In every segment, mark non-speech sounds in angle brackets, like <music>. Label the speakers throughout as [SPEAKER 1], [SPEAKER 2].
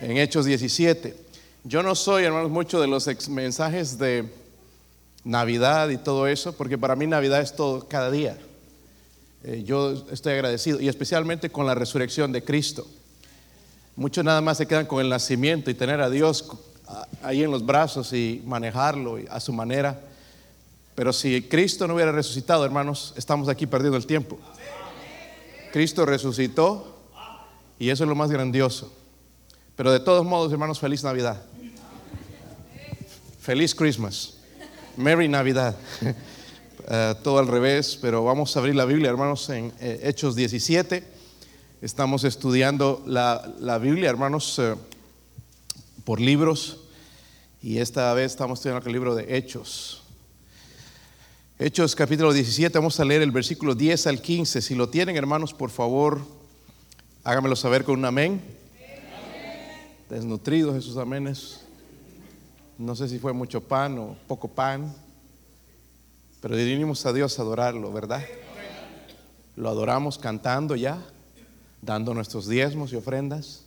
[SPEAKER 1] en Hechos 17. Yo no soy, hermanos, mucho de los mensajes de Navidad y todo eso, porque para mí Navidad es todo cada día. Eh, yo estoy agradecido, y especialmente con la resurrección de Cristo. Muchos nada más se quedan con el nacimiento y tener a Dios ahí en los brazos y manejarlo a su manera. Pero si Cristo no hubiera resucitado, hermanos, estamos aquí perdiendo el tiempo. Cristo resucitó y eso es lo más grandioso. Pero de todos modos, hermanos, feliz Navidad. Feliz Christmas. Merry Navidad. <laughs> Eh, todo al revés, pero vamos a abrir la Biblia, hermanos, en eh, Hechos 17. Estamos estudiando la, Biblia, hermanos, eh, por libros. Y esta vez estamos estudiando el libro de Hechos. Hechos capítulo 17, vamos a leer el versículo 10 al 15. Si lo tienen, hermanos, por favor, háganmelo saber con un amén. Desnutridos esos amenes. No sé si fue mucho pan o poco pan, pero vinimos a Dios a adorarlo, ¿verdad? Lo adoramos cantando ya, dando nuestros diezmos y ofrendas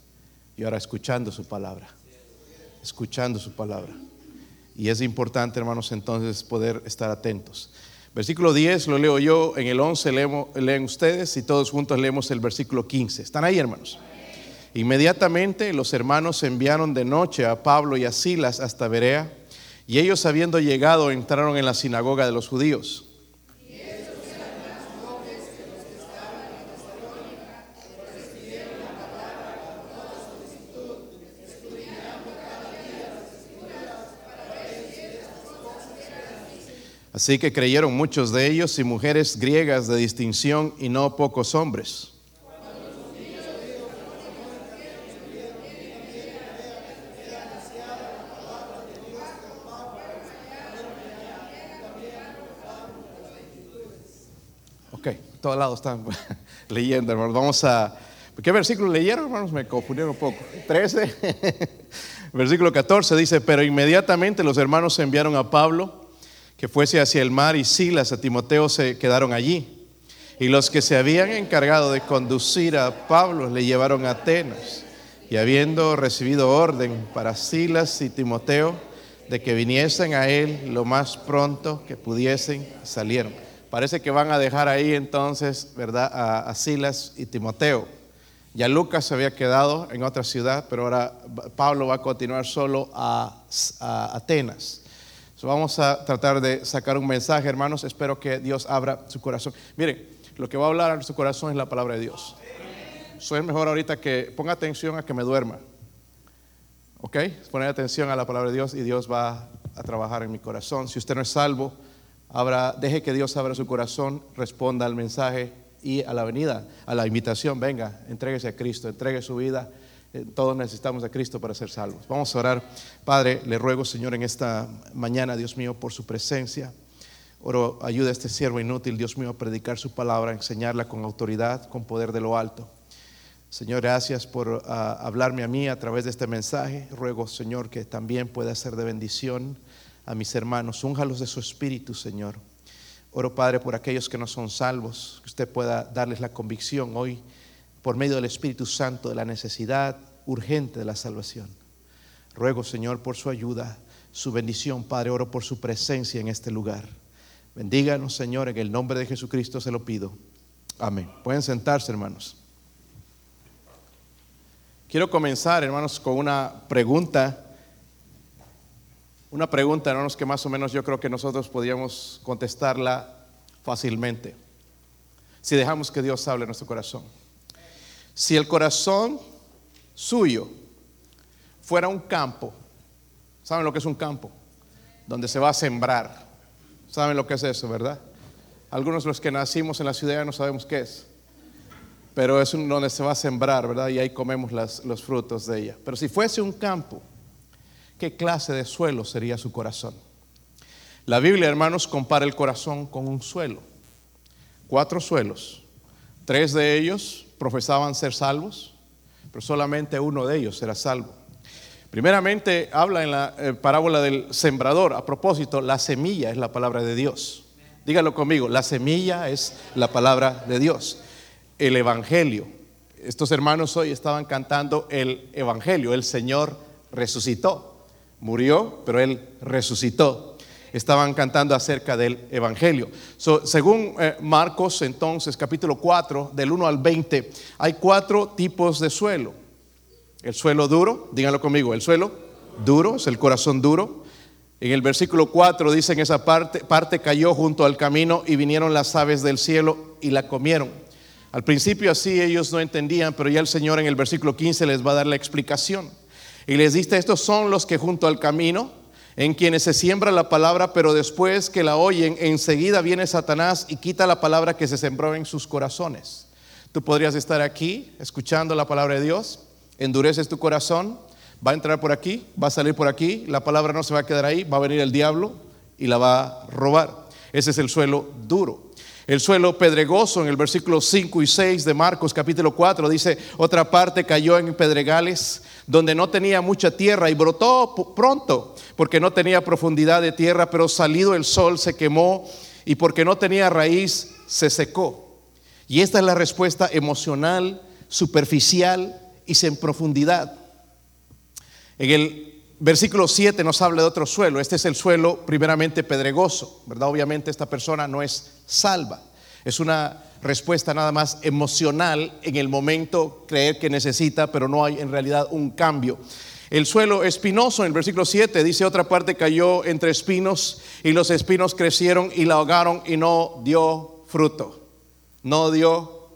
[SPEAKER 1] y ahora escuchando su palabra. Escuchando su palabra. Y es importante, hermanos, entonces poder estar atentos. Versículo 10 lo leo yo, en el 11 leen ustedes y todos juntos leemos el versículo 15. ¿Están ahí, hermanos? Inmediatamente los hermanos enviaron de noche a Pablo y a Silas hasta Berea, y ellos habiendo llegado entraron en la sinagoga de los judíos. Así que creyeron muchos de ellos y mujeres griegas de distinción y no pocos hombres. Ok, todos lados están <laughs> leyendo, hermanos. Vamos a... ¿Qué versículo leyeron, hermanos? Me confundieron un poco. 13. <laughs> versículo 14 dice, pero inmediatamente los hermanos enviaron a Pablo que fuese hacia el mar y Silas a Timoteo se quedaron allí. Y los que se habían encargado de conducir a Pablo le llevaron a Atenas. Y habiendo recibido orden para Silas y Timoteo de que viniesen a él lo más pronto que pudiesen, salieron. Parece que van a dejar ahí entonces, ¿verdad?, a, Silas y Timoteo. Ya Lucas se había quedado en otra ciudad, pero ahora Pablo va a continuar solo a Atenas vamos a tratar de sacar un mensaje, hermanos. Espero que Dios abra su corazón. Miren, lo que va a hablar en su corazón es la palabra de Dios. Soy mejor ahorita que ponga atención a que me duerma. ¿Ok? Poner atención a la palabra de Dios y Dios va a trabajar en mi corazón. Si usted no es salvo, deje que Dios abra su corazón, responda al mensaje y a la venida, a la invitación. Venga, entréguese a Cristo, entregue su vida eh, todos necesitamos a Cristo para ser salvos. Vamos a orar. Padre, le ruego, Señor, en esta mañana, Dios mío, por su presencia. Oro, ayuda a este siervo inútil, Dios mío, a predicar su palabra, a enseñarla con autoridad, con poder de lo alto. Señor, gracias por ah, hablarme a mí a través de este mensaje. Ruego, Señor, que también pueda ser de bendición a mis hermanos. Únjalos de su espíritu, Señor. Oro, Padre, por aquellos que no son salvos, que usted pueda darles la convicción hoy por medio del Espíritu Santo de la necesidad urgente de la salvación. Ruego, Señor, por su ayuda, su bendición, Padre, oro por su presencia en este lugar. Bendíganos, Señor, en el nombre de Jesucristo se lo pido. Amén. Pueden sentarse, hermanos. Quiero comenzar, hermanos, con una pregunta. Una pregunta, hermanos, que más o menos yo creo que nosotros podríamos contestarla fácilmente. Si dejamos que Dios hable en nuestro corazón. Si el corazón suyo fuera un campo, ¿saben lo que es un campo? Donde se va a sembrar. ¿Saben lo que es eso, verdad? Algunos de los que nacimos en la ciudad no sabemos qué es. Pero es donde se va a sembrar, ¿verdad? Y ahí comemos los frutos de ella. Pero si fuese un campo, ¿qué clase de suelo sería su corazón? La Biblia, hermanos, compara el corazón con un suelo. Cuatro suelos. Tres de ellos profesaban ser salvos, pero solamente uno de ellos era salvo. Primeramente habla en la eh, parábola del sembrador. A propósito, la semilla es la palabra de Dios. Dígalo conmigo, la semilla es la palabra de Dios. El Evangelio estos hermanos hoy estaban cantando el Evangelio. El Señor resucitó. Murió, pero Él resucitó. Estaban cantando acerca del Evangelio. según eh, Marcos, entonces, capítulo 4, del 1 al 20, hay cuatro tipos de suelo. El suelo duro, díganlo conmigo, el suelo duro es el corazón duro. En el versículo 4 dice en esa parte, parte cayó junto al camino y vinieron las aves del cielo y la comieron. Al principio así ellos no entendían, pero ya el Señor en el versículo 15 les va a dar la explicación. Y les dice, estos son los que junto al camino, en quienes se siembra la palabra, pero después que la oyen, enseguida viene Satanás y quita la palabra que se sembró en sus corazones. Tú podrías estar aquí escuchando la palabra de Dios, endureces tu corazón, va a entrar por aquí, va a salir por aquí, la palabra no se va a quedar ahí, va a venir el diablo y la va a robar. Ese es el suelo duro. El suelo pedregoso en el versículo 5 y 6 de Marcos capítulo 4 dice, otra parte cayó en pedregales donde no tenía mucha tierra y brotó pronto porque no tenía profundidad de tierra, pero salido el sol se quemó y porque no tenía raíz se secó. Y esta es la respuesta emocional, superficial y sin profundidad. En el versículo 7 nos habla de otro suelo. Este es el suelo primeramente pedregoso, ¿verdad? Obviamente esta persona no es salva. Es una respuesta nada más emocional en el momento creer que necesita, pero no hay en realidad un cambio. El suelo espinoso, en el versículo 7, dice otra parte cayó entre espinos y los espinos crecieron y la ahogaron y no dio fruto. No dio,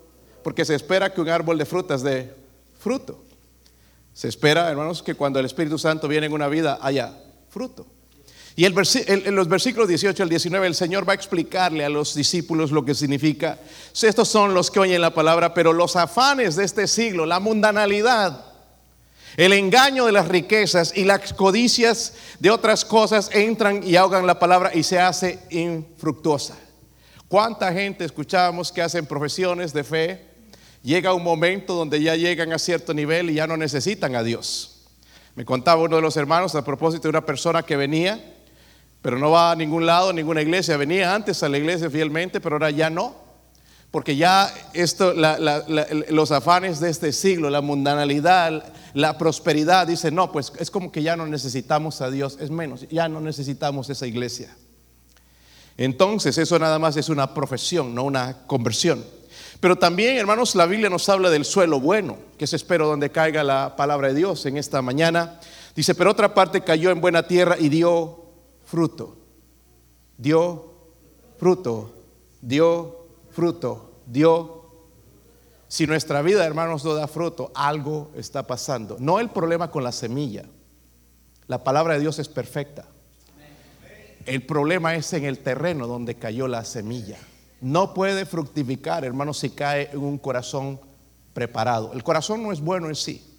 [SPEAKER 1] porque se espera que un árbol de frutas dé fruto. Se espera, hermanos, que cuando el Espíritu Santo viene en una vida haya fruto. Y el en los versículos 18 al 19 el Señor va a explicarle a los discípulos lo que significa. Estos son los que oyen la palabra, pero los afanes de este siglo, la mundanalidad, el engaño de las riquezas y las codicias de otras cosas entran y ahogan la palabra y se hace infructuosa. ¿Cuánta gente escuchábamos que hacen profesiones de fe llega un momento donde ya llegan a cierto nivel y ya no necesitan a Dios. Me contaba uno de los hermanos a propósito de una persona que venía, pero no va a ningún lado, a ninguna iglesia. Venía antes a la iglesia fielmente, pero ahora ya no. Porque ya esto, los afanes de este siglo, la mundanalidad, la prosperidad, dice, no, pues es como que ya no necesitamos a Dios, es menos, ya no necesitamos esa iglesia. Entonces eso nada más es una profesión, no una conversión. Pero también, hermanos, la Biblia nos habla del suelo bueno, que es espero donde caiga la palabra de Dios en esta mañana. Dice, pero otra parte cayó en buena tierra y dio fruto. Dio fruto, dio fruto, dio. Si nuestra vida, hermanos, no da fruto, algo está pasando. No el problema con la semilla. La palabra de Dios es perfecta. El problema es en el terreno donde cayó la semilla no puede fructificar, hermano, si cae en un corazón preparado. El corazón no es bueno en sí,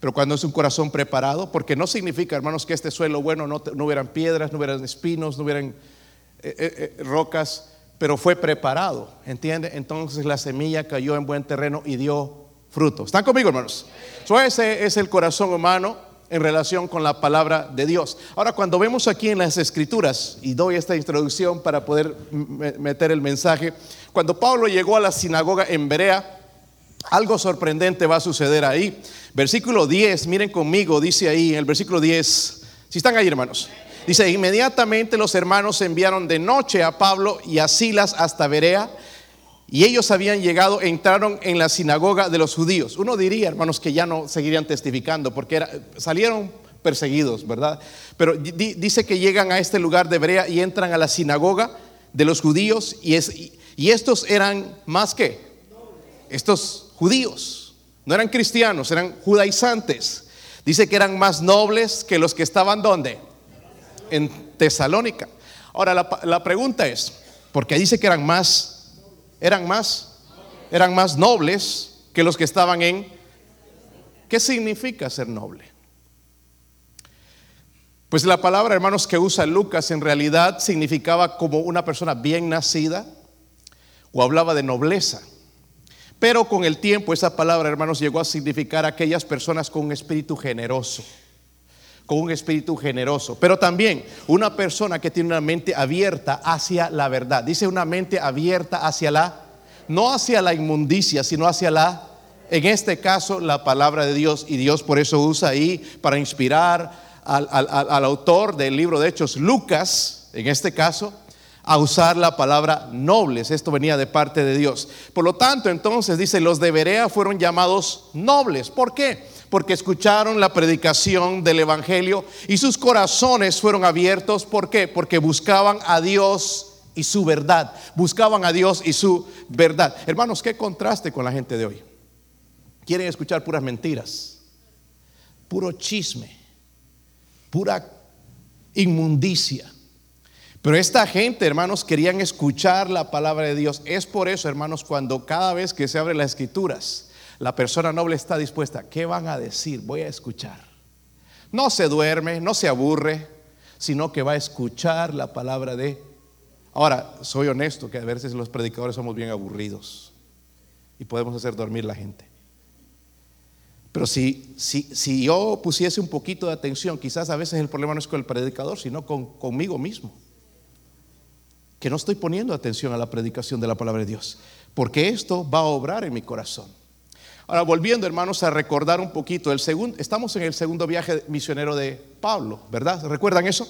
[SPEAKER 1] pero cuando es un corazón preparado, porque no significa, hermanos, que este suelo bueno no, hubieran piedras, no hubieran espinos, no hubieran eh, eh, eh, rocas, pero fue preparado, ¿entiende? Entonces la semilla cayó en buen terreno y dio fruto. ¿Están conmigo, hermanos? ese es el corazón humano en relación con la palabra de Dios. Ahora, cuando vemos aquí en las escrituras, y doy esta introducción para poder meter el mensaje, cuando Pablo llegó a la sinagoga en Berea, algo sorprendente va a suceder ahí. Versículo 10, miren conmigo, dice ahí, en el versículo 10, si están ahí hermanos, dice, inmediatamente los hermanos enviaron de noche a Pablo y a Silas hasta Berea y ellos habían llegado, entraron en la sinagoga de los judíos. Uno diría, hermanos, que ya no seguirían testificando porque salieron perseguidos, ¿verdad? Pero dice que llegan a este lugar de Brea y entran a la sinagoga de los judíos y, y estos eran más que estos judíos. No eran cristianos, eran judaizantes. Dice que eran más nobles que los que estaban donde? En Tesalónica. Ahora la, la pregunta es, porque dice que eran más eran más, eran más nobles que los que estaban en... ¿Qué significa ser noble? Pues la palabra, hermanos, que usa Lucas en realidad significaba como una persona bien nacida o hablaba de nobleza. Pero con el tiempo esa palabra, hermanos, llegó a significar aquellas personas con un espíritu generoso, con un espíritu generoso. Pero también una persona que tiene una mente abierta hacia la verdad. Dice una mente abierta hacia la, no hacia la inmundicia, sino hacia la En este caso, la palabra de Dios, y Dios por eso usa ahí para inspirar al, al autor del libro de Hechos, Lucas, en este caso, a usar la palabra nobles. Esto venía de parte de Dios. Por lo tanto, entonces dice, los de Berea fueron llamados nobles. ¿Por qué? Porque escucharon la predicación del Evangelio y sus corazones fueron abiertos. ¿Por qué? Porque buscaban a Dios y su verdad. Buscaban a Dios y su verdad. Hermanos, qué contraste con la gente de hoy. Quieren escuchar puras mentiras, puro chisme, pura inmundicia. Pero esta gente, hermanos, querían escuchar la palabra de Dios. Es por eso, hermanos, cuando cada vez que se abren las escrituras, la persona noble está dispuesta. ¿Qué van a decir? Voy a escuchar. No se duerme, no se aburre, sino que va a escuchar la palabra de... Ahora, soy honesto que a veces los predicadores somos bien aburridos y podemos hacer dormir la gente. Pero si, si, si yo pusiese un poquito de atención, quizás a veces el problema no es con el predicador, sino con, conmigo mismo que no estoy poniendo atención a la predicación de la palabra de Dios, porque esto va a obrar en mi corazón. Ahora, volviendo, hermanos, a recordar un poquito, el segundo, estamos en el segundo viaje misionero de Pablo, ¿verdad? ¿Recuerdan eso?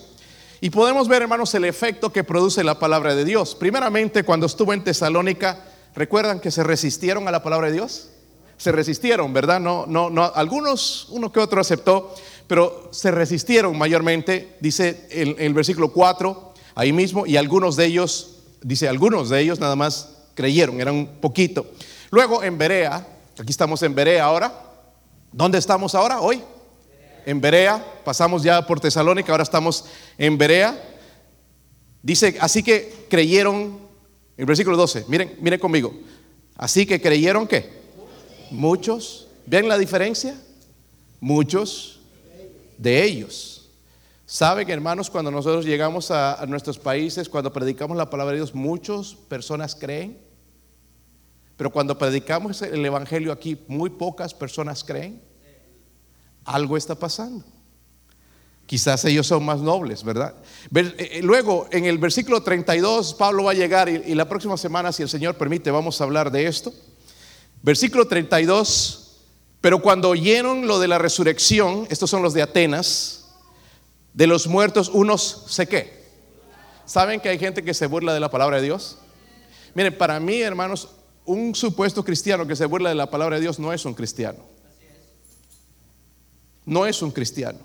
[SPEAKER 1] Y podemos ver, hermanos, el efecto que produce la palabra de Dios. Primeramente, cuando estuvo en Tesalónica, ¿recuerdan que se resistieron a la palabra de Dios? Se resistieron, ¿verdad? No, no, no, algunos, uno que otro aceptó, pero se resistieron mayormente, dice el, el versículo 4, ahí mismo y algunos de ellos, dice, algunos de ellos nada más creyeron, eran un poquito. Luego en Berea, aquí estamos en Berea ahora. ¿Dónde estamos ahora? Hoy. En Berea, pasamos ya por Tesalónica, ahora estamos en Berea. Dice, así que creyeron, el versículo 12, miren, miren conmigo. Así que creyeron que muchos, ¿ven la diferencia? Muchos de ellos. Saben, hermanos, cuando nosotros llegamos a, nuestros países, cuando predicamos la palabra de Dios, muchas personas creen. Pero cuando predicamos el Evangelio aquí, muy pocas personas creen. Algo está pasando. Quizás ellos son más nobles, ¿verdad? Eh, eh, luego, en el versículo 32, Pablo va a llegar y, y la próxima semana, si el Señor permite, vamos a hablar de esto. Versículo 32, pero cuando oyeron lo de la resurrección, estos son los de Atenas, de los muertos unos sé qué. ¿Saben que hay gente que se burla de la palabra de Dios? Miren, para mí, hermanos, un supuesto cristiano que se burla de la palabra de Dios no es un cristiano. No es un cristiano.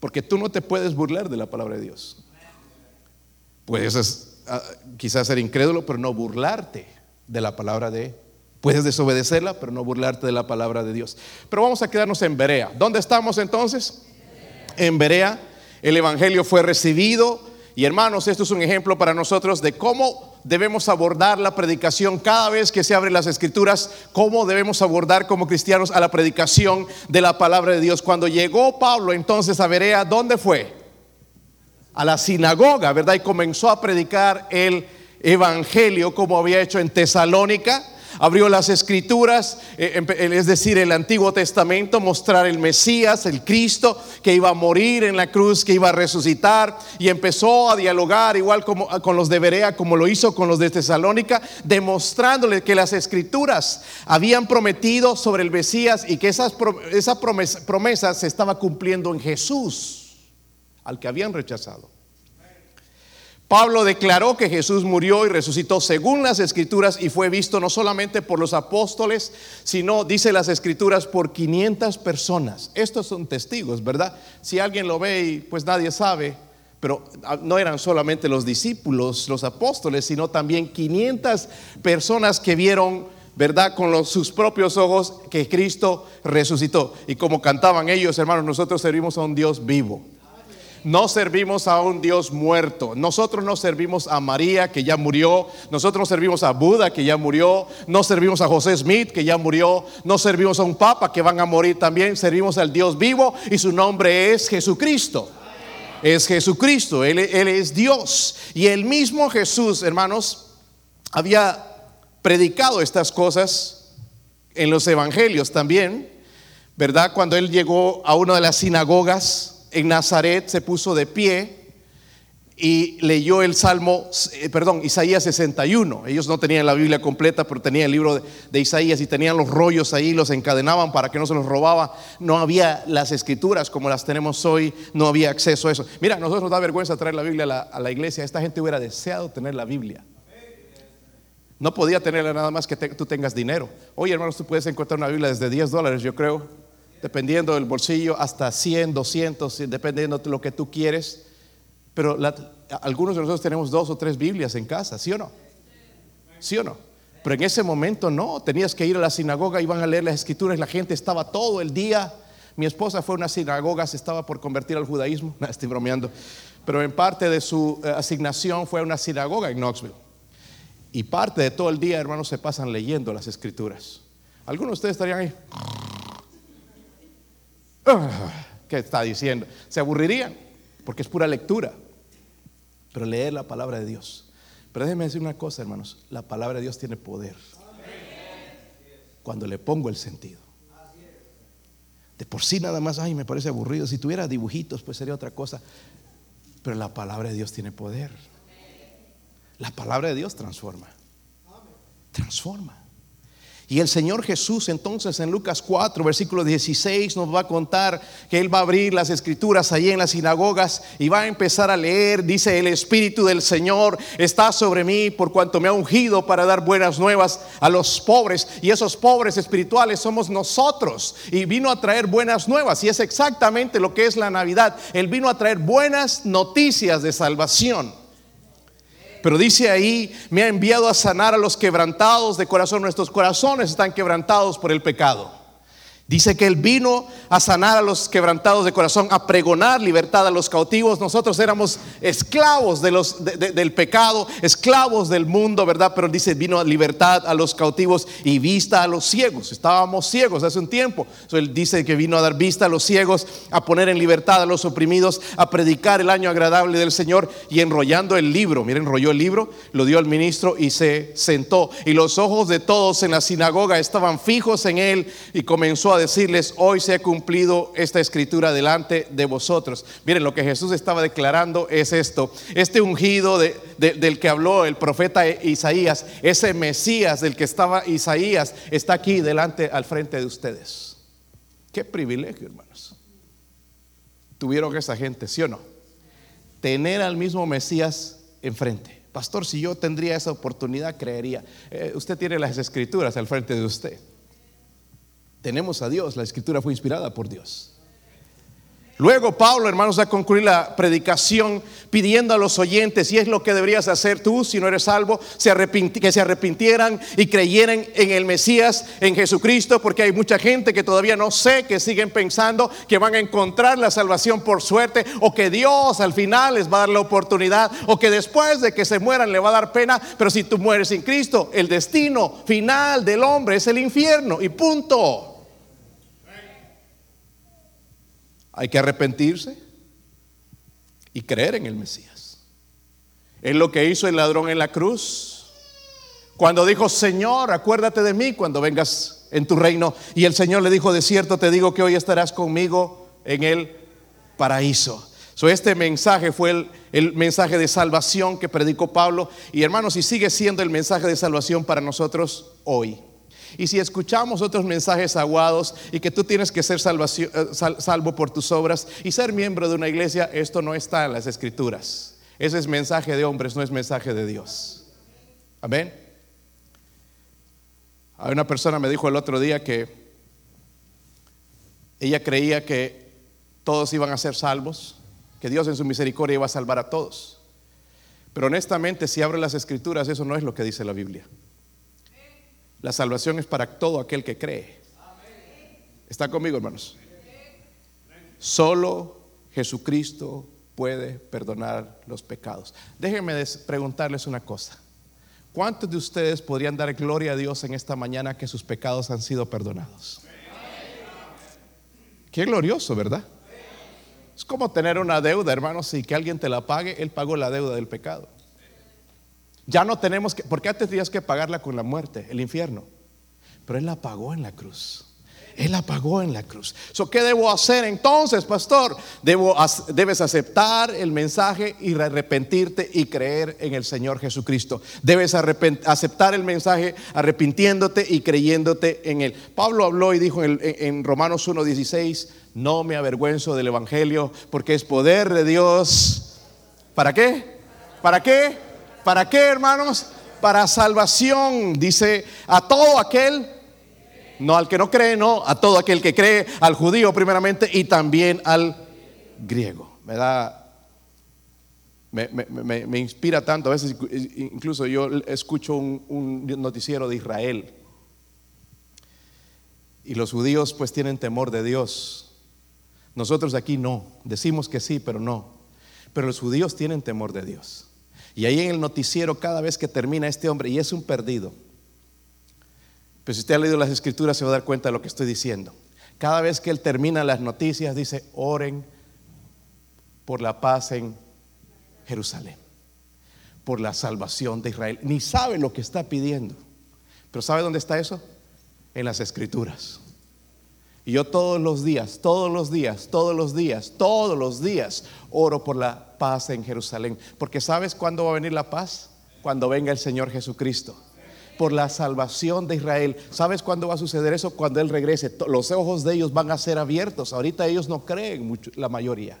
[SPEAKER 1] Porque tú no te puedes burlar de la palabra de Dios. Puedes ah, quizás ser incrédulo, pero no burlarte de la palabra de Puedes desobedecerla, pero no burlarte de la palabra de Dios. Pero vamos a quedarnos en Berea. ¿Dónde estamos entonces? En Berea el Evangelio fue recibido. Y hermanos, esto es un ejemplo para nosotros de cómo debemos abordar la predicación cada vez que se abren las escrituras, cómo debemos abordar como cristianos a la predicación de la palabra de Dios. Cuando llegó Pablo entonces a Berea, ¿dónde fue? A la sinagoga, ¿verdad? Y comenzó a predicar el Evangelio como había hecho en Tesalónica abrió las escrituras, eh, es decir, el Antiguo Testamento, mostrar el Mesías, el Cristo, que iba a morir en la cruz, que iba a resucitar, y empezó a dialogar igual como, con los de Berea, como lo hizo con los de Tesalónica, demostrándole que las escrituras habían prometido sobre el Mesías y que esas, esa promesa, promesa se estaba cumpliendo en Jesús, al que habían rechazado. Pablo declaró que Jesús murió y resucitó según las escrituras y fue visto no solamente por los apóstoles, sino, dice las escrituras, por 500 personas. Estos son testigos, ¿verdad? Si alguien lo ve y pues nadie sabe, pero ah, no eran solamente los discípulos, los apóstoles, sino también 500 personas que vieron, ¿verdad? Con sus propios ojos que Cristo resucitó. Y como cantaban ellos, hermanos, nosotros servimos a un Dios vivo. No servimos a un Dios muerto. Nosotros no servimos a María, que ya murió. Nosotros no servimos a Buda, que ya murió. No servimos a José Smith, que ya murió. No servimos a un papa, que van a morir también. Servimos al Dios vivo y su nombre es Jesucristo. Es Jesucristo. Él, él es Dios. Y el mismo Jesús, hermanos, había predicado estas cosas en los evangelios también. ¿Verdad? Cuando él llegó a una de las sinagogas en Nazaret se puso de pie y leyó el Salmo, eh, perdón, Isaías 61. Ellos no tenían la Biblia completa, pero tenían el libro de, Isaías y tenían los rollos ahí, los encadenaban para que no se los robaba. No había las escrituras como las tenemos hoy, no había acceso a eso. Mira, a nosotros nos da vergüenza traer la Biblia a la, iglesia. Esta gente hubiera deseado tener la Biblia. No podía tenerla nada más que tú tengas dinero. Oye, hermanos, tú puedes encontrar una Biblia desde 10 dólares, yo creo, dependiendo del bolsillo, hasta 100, 200, dependiendo de lo que tú quieres. Pero algunos de nosotros tenemos dos o tres Biblias en casa, ¿sí o no? ¿Sí o no? Pero en ese momento no, tenías que ir a la sinagoga, iban a leer las escrituras, la gente estaba todo el día. Mi esposa fue a una sinagoga, se estaba por convertir al judaísmo, <laughs> estoy bromeando, pero en parte de su eh, asignación fue a una sinagoga en Knoxville. Y parte de todo el día, hermanos, se pasan leyendo las escrituras. Algunos de ustedes estarían ahí. ¿Qué está diciendo? ¿Se aburrirían? Porque es pura lectura pero leer la palabra de Dios. Pero déjenme decir una cosa, hermanos, la palabra de Dios tiene poder. Cuando le pongo el sentido. De por sí nada más, ay, me parece aburrido. Si tuviera dibujitos, pues sería otra cosa. Pero la palabra de Dios tiene poder. La palabra de Dios transforma. Transforma. Y el Señor Jesús entonces en Lucas 4, versículo 16 nos va a contar que Él va a abrir las escrituras allí en las sinagogas y va a empezar a leer, dice, el Espíritu del Señor está sobre mí por cuanto me ha ungido para dar buenas nuevas a los pobres. Y esos pobres espirituales somos nosotros. Y vino a traer buenas nuevas. Y es exactamente lo que es la Navidad. Él vino a traer buenas noticias de salvación. Pero dice ahí, me ha enviado a sanar a los quebrantados de corazón. Nuestros corazones están quebrantados por el pecado. Dice que Él vino a sanar a los quebrantados de corazón, a pregonar libertad a los cautivos. Nosotros éramos esclavos del pecado, esclavos del mundo, ¿verdad? Pero dice, vino a libertad a los cautivos y vista a los ciegos. Estábamos ciegos hace un tiempo. él dice que vino a dar vista a los ciegos, a poner en libertad a los oprimidos, a predicar el año agradable del Señor y enrollando el libro. Miren, enrolló el libro, lo dio al ministro y se sentó. Y los ojos de todos en la sinagoga estaban fijos en él y comenzó a decirles, hoy se ha cumplido esta escritura delante de vosotros. Miren, lo que Jesús estaba declarando es esto. Este ungido del que habló el profeta Isaías, ese Mesías del que estaba Isaías, está aquí delante, al frente de ustedes. Qué privilegio, hermanos. Tuvieron esa gente, ¿sí o no? Tener al mismo Mesías enfrente. Pastor, si yo tendría esa oportunidad, creería. Eh, usted tiene las escrituras al frente de usted. Tenemos a Dios, la escritura fue inspirada por Dios. Luego Pablo, hermanos, a concluir la predicación pidiendo a los oyentes, y es lo que deberías hacer tú si no eres salvo, que se arrepintieran y creyeran en el Mesías, en Jesucristo, porque hay mucha gente que todavía no sé, que siguen pensando que van a encontrar la salvación por suerte, o que Dios al final les va a dar la oportunidad, o que después de que se mueran le va a dar pena, pero si tú mueres sin Cristo, el destino final del hombre es el infierno, y punto. Hay que arrepentirse y creer en el Mesías. Es lo que hizo el ladrón en la cruz. Cuando dijo, Señor, acuérdate de mí cuando vengas en tu reino. Y el Señor le dijo, de cierto te digo que hoy estarás conmigo en el paraíso. So, este mensaje fue el, el, mensaje de salvación que predicó Pablo. Y hermanos, y sigue siendo el mensaje de salvación para nosotros hoy. Y si escuchamos otros mensajes aguados y que tú tienes que ser eh, salvo por tus obras y ser miembro de una iglesia, esto no está en las escrituras. Ese es mensaje de hombres, no es mensaje de Dios. Amén. Hay una persona me dijo el otro día que ella creía que todos iban a ser salvos, que Dios en su misericordia iba a salvar a todos. Pero honestamente, si abre las escrituras, eso no es lo que dice la Biblia. La salvación es para todo aquel que cree. ¿Está conmigo, hermanos? Solo Jesucristo puede perdonar los pecados. Déjenme preguntarles una cosa. ¿Cuántos de ustedes podrían dar gloria a Dios en esta mañana que sus pecados han sido perdonados? Qué glorioso, ¿verdad? Es como tener una deuda, hermanos, y que alguien te la pague, Él pagó la deuda del pecado. Ya no tenemos que, porque antes tenías que pagarla con la muerte, el infierno. Pero Él la pagó en la cruz. Él la pagó en la cruz. So, ¿Qué debo hacer entonces, pastor? Debo, debes aceptar el mensaje y arrepentirte y creer en el Señor Jesucristo. Debes aceptar el mensaje arrepintiéndote y creyéndote en Él. Pablo habló y dijo en, en Romanos 1.16, no me avergüenzo del Evangelio porque es poder de Dios. ¿Para qué? ¿Para qué? ¿Para qué, hermanos? Para salvación, dice, a todo aquel no al que no cree, no, a todo aquel que cree, al judío primeramente y también al griego. Me da, me, inspira tanto, a veces incluso yo escucho un, noticiero de Israel y los judíos pues tienen temor de Dios. Nosotros aquí no, decimos que sí, pero no. Pero los judíos tienen temor de Dios. Y ahí en el noticiero cada vez que termina este hombre, y es un perdido, pero si usted ha leído las escrituras se va a dar cuenta de lo que estoy diciendo. Cada vez que él termina las noticias dice, oren por la paz en Jerusalén, por la salvación de Israel. Ni sabe lo que está pidiendo. Pero ¿sabe dónde está eso? En las escrituras. Y yo todos los días, todos los días, todos los días, todos los días oro por la paz en Jerusalén. Porque ¿sabes cuándo va a venir la paz? Cuando venga el Señor Jesucristo por la salvación de Israel. ¿Sabes cuándo va a suceder eso? Cuando Él regrese. Los ojos de ellos van a ser abiertos. Ahorita ellos no creen mucho, la mayoría.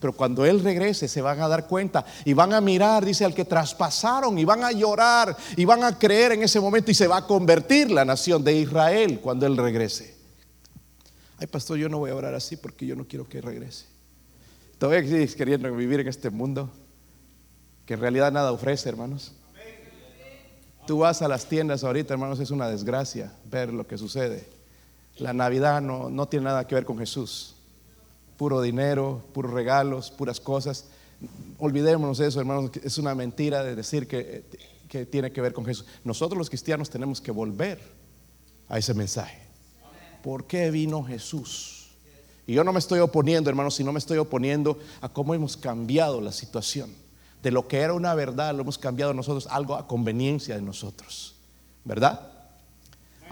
[SPEAKER 1] Pero cuando Él regrese se van a dar cuenta y van a mirar, dice, al que traspasaron y van a llorar y van a creer en ese momento y se va a convertir la nación de Israel cuando Él regrese. Ay, pastor, yo no voy a orar así porque yo no quiero que regrese. Todavía sigues queriendo vivir en este mundo que en realidad nada ofrece, hermanos. Tú vas a las tiendas ahorita, hermanos, es una desgracia ver lo que sucede. La Navidad no, no tiene nada que ver con Jesús. Puro dinero, puros regalos, puras cosas. Olvidémonos eso, hermanos, es una mentira de decir que, que tiene que ver con Jesús. Nosotros los cristianos tenemos que volver a ese mensaje. ¿Por qué vino Jesús? Y yo no me estoy oponiendo, hermanos, sino me estoy oponiendo a cómo hemos cambiado la situación de lo que era una verdad, lo hemos cambiado nosotros algo a conveniencia de nosotros. ¿Verdad?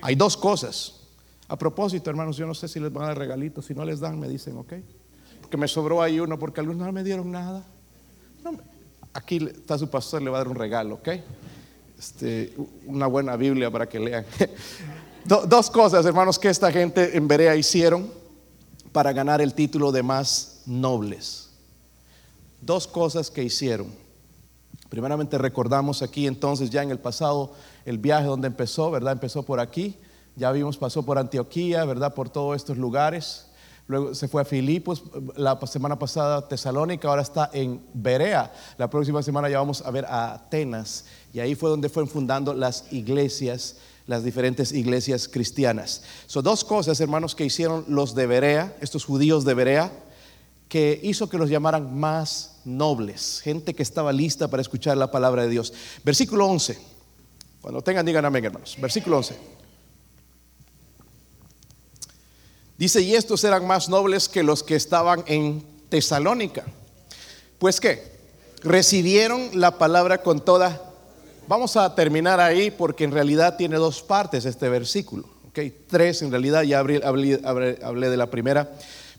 [SPEAKER 1] Hay dos cosas. A propósito, hermanos, yo no sé si les van a dar regalitos, si no les dan, me dicen, ok. Porque me sobró ahí uno, porque algunos no me dieron nada. aquí está su pastor, le va a dar un regalo, ok. Este, una buena Biblia para que lean. <laughs> dos cosas, hermanos, que esta gente en Berea hicieron para ganar el título de más nobles dos cosas que hicieron. Primeramente recordamos aquí entonces ya en el pasado el viaje donde empezó, ¿verdad? Empezó por aquí, ya vimos, pasó por Antioquía, ¿verdad? Por todos estos lugares. Luego se fue a Filipos, la semana pasada Tesalónica, ahora está en Berea. La próxima semana ya vamos a ver a Atenas. Y ahí fue donde fueron fundando las iglesias, las diferentes iglesias cristianas. Son dos cosas, hermanos, que hicieron los de Berea, estos judíos de Berea que hizo que los llamaran más nobles, gente que estaba lista para escuchar la palabra de Dios. Versículo 11. Cuando tengan, digan amén, hermanos. Versículo 11. Dice, y estos eran más nobles que los que estaban en Tesalónica. Pues que recibieron la palabra con toda... Vamos a terminar ahí porque en realidad tiene dos partes este versículo. Okay, tres en realidad, ya hablé, hablé de la primera.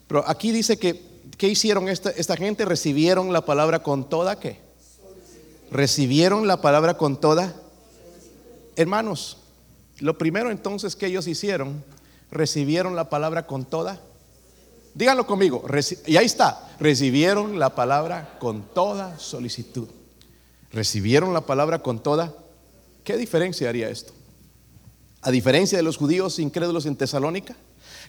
[SPEAKER 1] Pero aquí dice que ¿qué hicieron esta, esta gente? Recibieron la palabra con toda qué? Recibieron la palabra con toda. Hermanos, lo primero entonces que ellos hicieron, recibieron la palabra con toda. Díganlo conmigo, y ahí está, recibieron la palabra con toda solicitud. Recibieron la palabra con toda. ¿Qué diferencia haría esto? A diferencia de los judíos incrédulos en Tesalónica,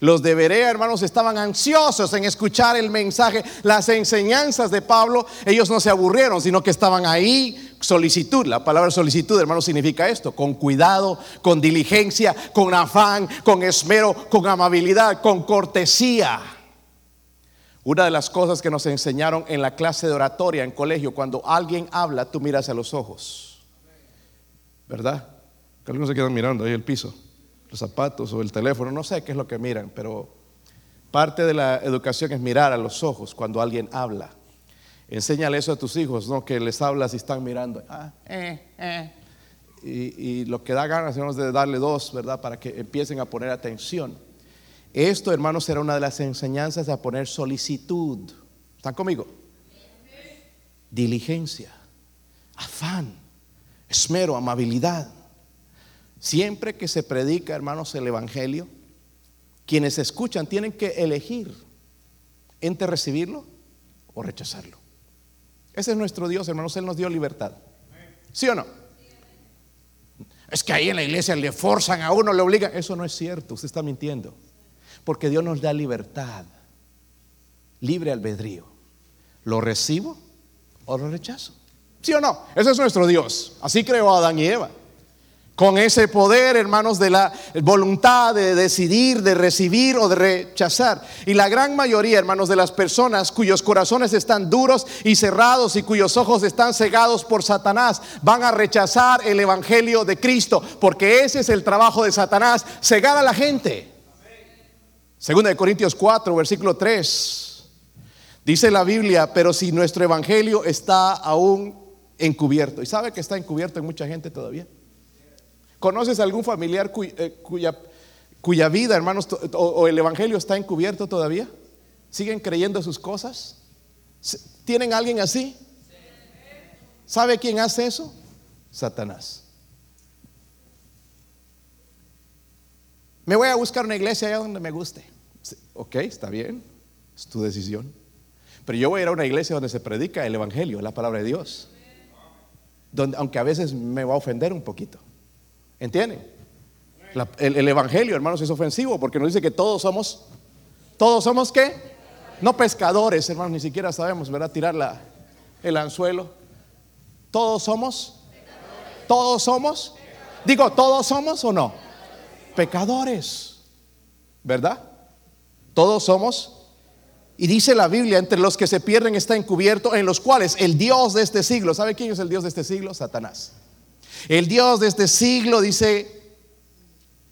[SPEAKER 1] los de Berea, hermanos, estaban ansiosos en escuchar el mensaje, las enseñanzas de Pablo. Ellos no se aburrieron, sino que estaban ahí. Solicitud, la palabra solicitud, hermanos, significa esto, con cuidado, con diligencia, con afán, con esmero, con amabilidad, con cortesía. Una de las cosas que nos enseñaron en la clase de oratoria en colegio, cuando alguien habla, tú miras a los ojos. ¿Verdad? Que algunos se quedan mirando ahí el piso los zapatos o el teléfono, no sé qué es lo que miran, pero parte de la educación es mirar a los ojos cuando alguien habla. Enséñale eso a tus hijos, no que les hablas y están mirando. Ah, eh, eh. Y, lo que da ganas es de darle dos, ¿verdad? Para que empiecen a poner atención. Esto, hermanos, será una de las enseñanzas a poner solicitud. ¿Están conmigo? Diligencia, afán, esmero, amabilidad. Siempre que se predica, hermanos, el Evangelio, quienes escuchan tienen que elegir entre recibirlo o rechazarlo. Ese es nuestro Dios, hermanos, Él nos dio libertad. ¿Sí o no? Es que ahí en la iglesia le forzan a uno, le obligan. Eso no es cierto, usted está mintiendo. Porque Dios nos da libertad, libre albedrío. ¿Lo recibo o lo rechazo? ¿Sí o no? Ese es nuestro Dios. Así creó Adán y Eva. Con ese poder, hermanos, de la voluntad de decidir, de recibir o de rechazar. Y la gran mayoría, hermanos, de las personas cuyos corazones están duros y cerrados y cuyos ojos están cegados por Satanás, van a rechazar el Evangelio de Cristo, porque ese es el trabajo de Satanás, cegar a la gente. Segunda de Corintios 4, versículo 3. Dice la Biblia, pero si nuestro evangelio está aún encubierto, y sabe que está encubierto en mucha gente todavía. ¿Conoces algún familiar eh, cuya, cuya, vida, hermanos, o, el evangelio está encubierto todavía? ¿Siguen creyendo sus cosas? ¿Tienen alguien así? ¿Sabe quién hace eso? Satanás. Me voy a buscar una iglesia allá donde me guste. Ok, está bien, es tu decisión. Pero yo voy a ir a una iglesia donde se predica el Evangelio, la palabra de Dios. Donde, aunque a veces me va a ofender un poquito. ¿Entienden? el, Evangelio, hermanos, es ofensivo porque nos dice que todos somos, todos somos qué? No pescadores, hermanos, ni siquiera sabemos, ¿verdad? Tirar la, el anzuelo. Todos somos, todos somos, digo, todos somos o no? Pecadores, ¿verdad? Todos somos. Y dice la Biblia, entre los que se pierden está encubierto, en los cuales el Dios de este siglo, ¿sabe quién es el Dios de este siglo? Satanás. El Dios de este siglo dice,